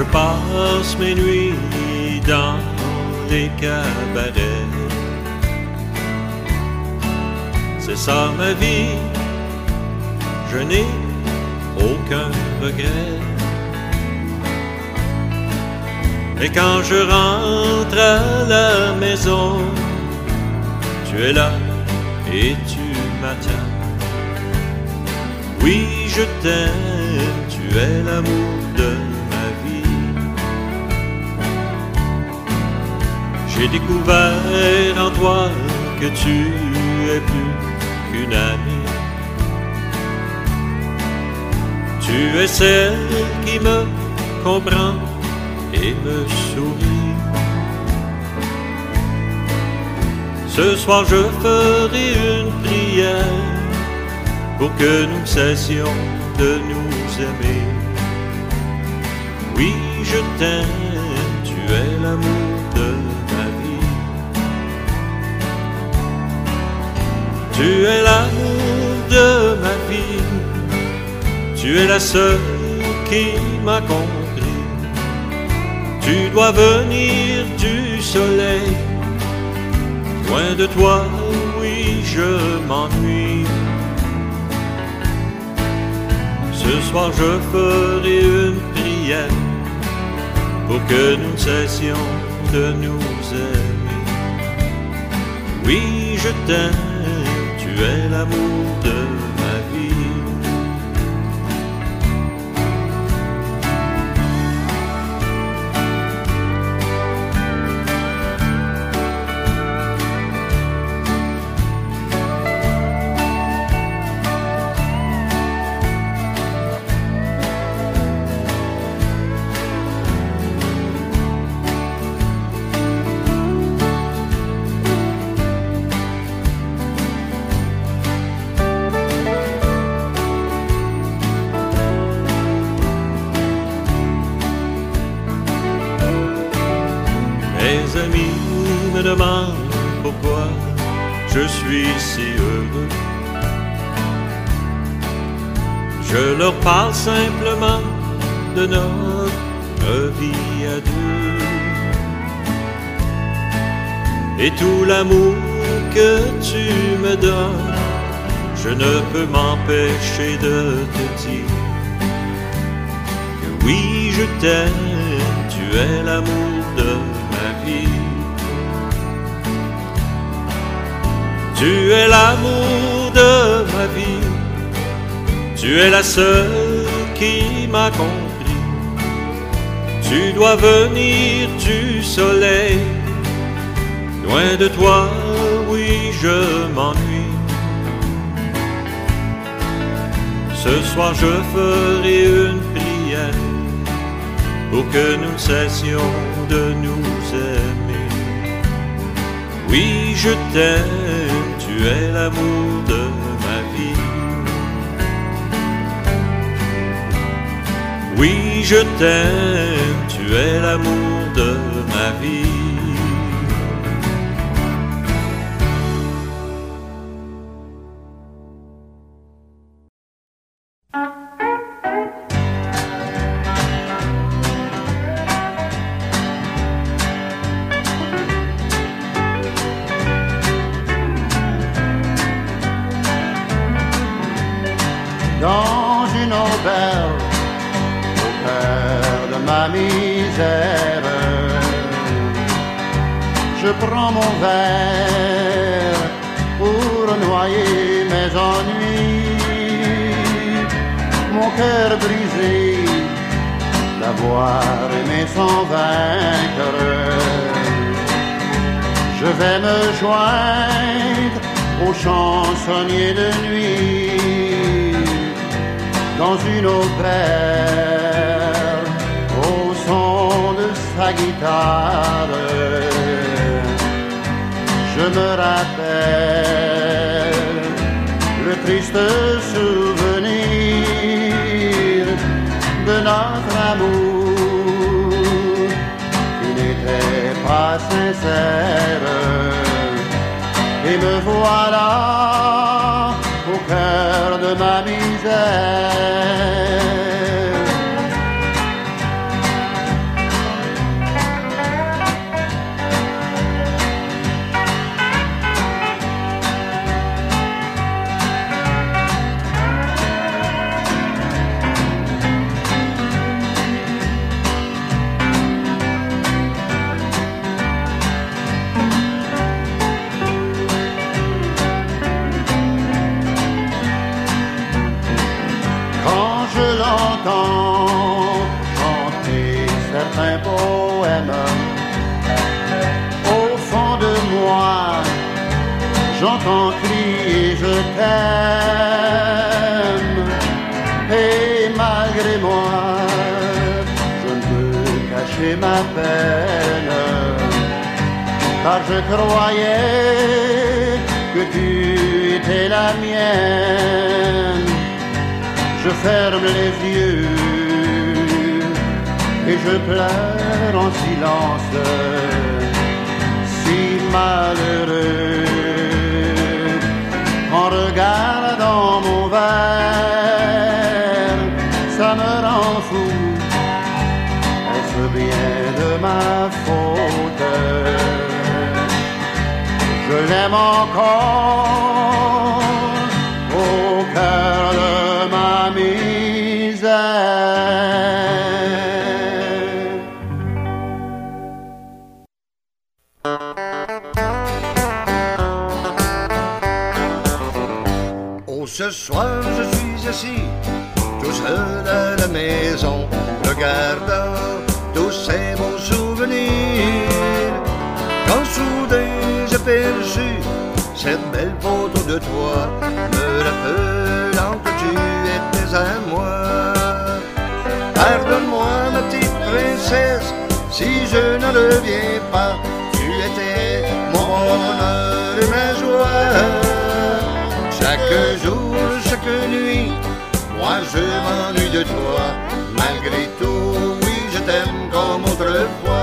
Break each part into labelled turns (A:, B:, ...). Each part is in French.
A: Je passe mes nuits dans les cabarets. C'est ça ma vie, je n'ai aucun regret. Et quand je rentre à la maison, tu es là et tu m'attends. Oui, je t'aime, tu es l'amour de J'ai découvert en toi que tu es plus qu'une amie. Tu es celle qui me comprend et me sourit. Ce soir je ferai une prière pour que nous cessions de nous aimer. Oui, je t'aime, tu es l'amour Tu es l'amour de ma vie, tu es la seule qui m'a compris. Tu dois venir du soleil, loin de toi, oui, je m'ennuie. Ce soir je ferai une prière pour que nous cessions de nous aimer. Oui, je t'aime, tu es l'amour parle simplement de notre vie à deux. Et tout l'amour que tu me donnes, je ne peux m'empêcher de te dire que oui, je t'aime, tu es l'amour de ma vie. Tu es l'amour de ma vie, tu es la seule qui m'a compris. Tu dois venir du soleil, loin de toi, oui, je m'ennuie. Ce soir je ferai une prière pour que nous cessions de nous aimer. Oui, je t'aime, tu es l'amour de ma vie. Oui, je t'aime, tu es l'amour de ma vie.
B: Misère. Je prends mon verre pour noyer mes ennuis, mon cœur brisé d'avoir aimé sans vaincre. Je vais me joindre aux chansonniers de nuit dans une auberge guitare. Je me rappelle le triste souvenir de notre amour qui n'était pas sincère. Et me voilà au cœur de ma misère. J'entends crier je t'aime. Et malgré moi, je ne peux cacher ma peine. Car je croyais que tu étais la mienne. Je ferme les yeux et je pleure en silence. Si malheureux en regardant mon verre, ça me rend fou. Est-ce bien de ma faute? Je l'aime encore
C: cette belle photo de toi, me rappelant que tu étais à moi. Pardonne-moi, ma petite princesse, si je ne reviens pas, tu étais mon bonheur et ma joie. Chaque jour, chaque nuit, moi je m'ennuie de toi. Malgré tout, oui, je t'aime comme autrefois.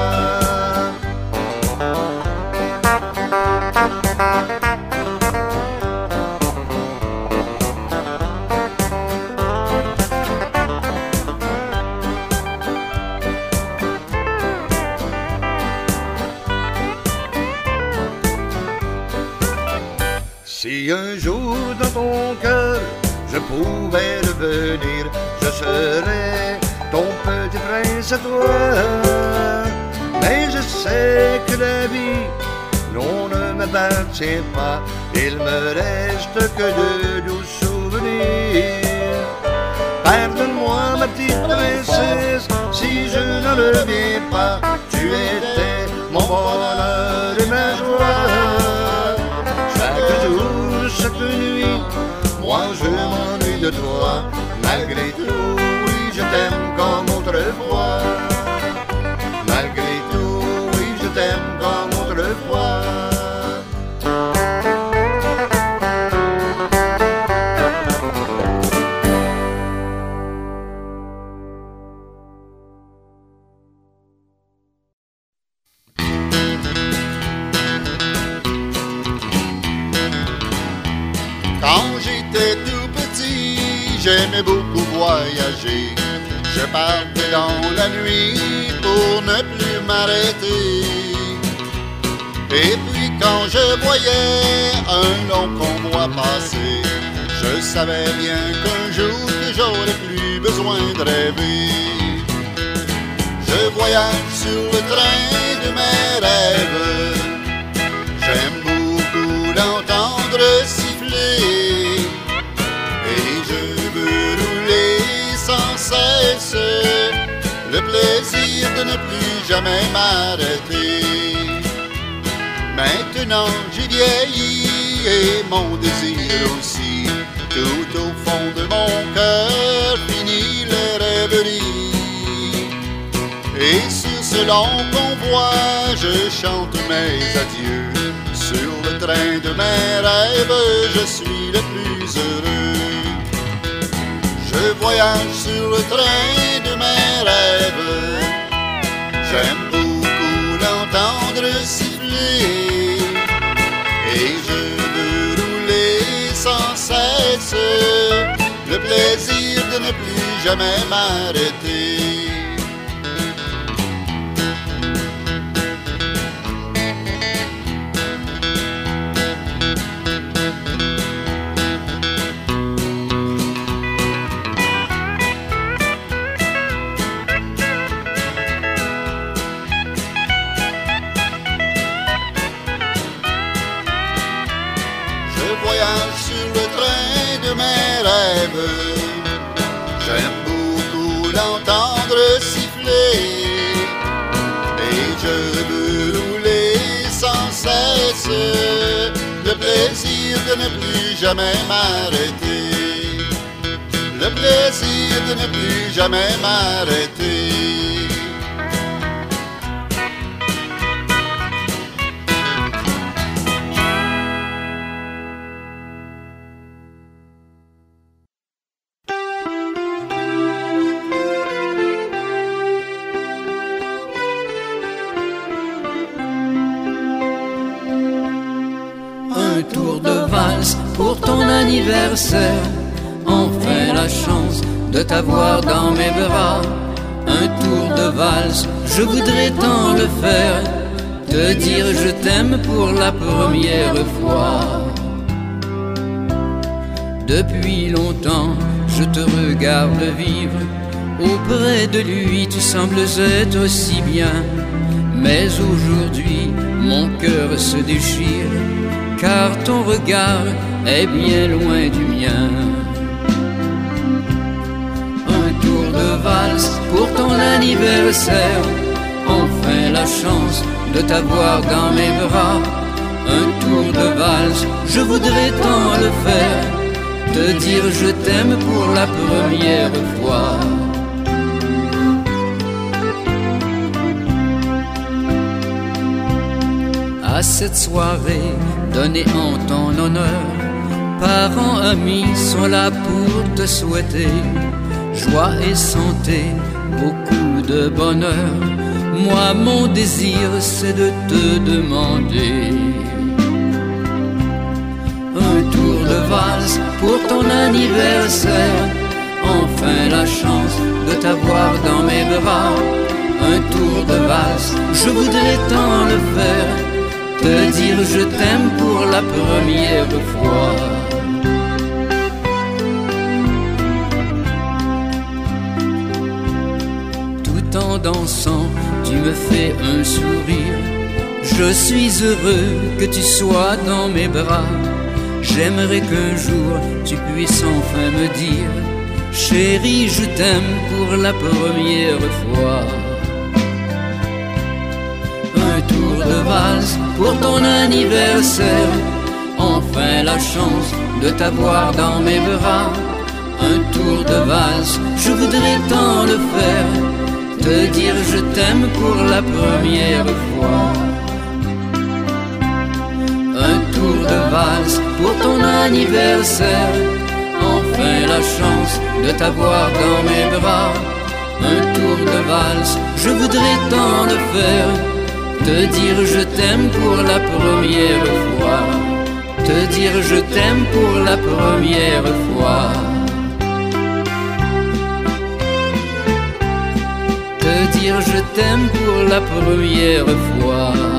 C: Prince à toi. Mais je sais que la vie, non, ne m'appartient pas. Il me reste que de doux souvenirs. Pardonne-moi, ma petite princesse, si je ne reviens pas. Tu étais mon bonheur et ma joie. Chaque jour, chaque nuit, moi je m'ennuie de toi. Malgré tout,
B: Quand j'étais tout petit, j'aimais beaucoup voyager. Je partais dans la nuit pour ne plus m'arrêter. Et puis quand je voyais un long convoi passer, je savais bien qu'un jour j'aurais plus besoin de rêver. Je voyage sur le train de mes rêves. Jamais m'arrêter. Maintenant j'ai vieilli et mon désir aussi, tout au fond de mon cœur finit les rêveries. Et sur ce long convoi, je chante mes adieux. Sur le train de mes rêves, je suis le plus heureux. Je voyage sur le train de mes rêves. J'aime beaucoup l'entendre siffler. Et je veux rouler sans cesse. Le plaisir de ne plus jamais m'arrêter. sur le train de mes rêves. J'aime beaucoup l'entendre siffler et je veux rouler sans cesse. Le plaisir de ne plus jamais m'arrêter. Le plaisir de ne plus jamais m'arrêter.
D: Enfin la chance de t'avoir dans mes bras. Un tour de valse, je voudrais tant le faire. Te dire je t'aime pour la première fois. Depuis longtemps, je te regarde vivre. Auprès de lui, tu sembles être aussi bien. Mais aujourd'hui, mon cœur se déchire car ton regard est bien loin du mien. Un tour de valse pour ton anniversaire, enfin la chance de t'avoir dans mes bras. Un tour de valse, je voudrais tant le faire, te dire je t'aime pour la première fois. à cette soirée donnée en ton honneur. Parents, amis sont là pour te souhaiter joie et santé, beaucoup de bonheur. Moi, mon désir, c'est de te demander un tour de valse pour ton anniversaire. Enfin la chance de t'avoir dans mes bras. Un tour de valse, je voudrais tant le faire te dire je t'aime pour la première fois. Tout en dansant, tu me fais un sourire. Je suis heureux que tu sois dans mes bras. J'aimerais qu'un jour tu puisses enfin me dire, chérie, je t'aime pour la première fois valse pour ton anniversaire. Enfin la chance de t'avoir dans mes bras. Un tour de valse, je voudrais tant le faire. Te dire je t'aime pour la première fois. Un tour de valse pour ton anniversaire. Enfin la chance de t'avoir dans mes bras. Un tour de valse, je voudrais tant le faire te dire je t'aime pour la première fois. Te dire je t'aime pour la première fois. Te dire je t'aime pour la première fois.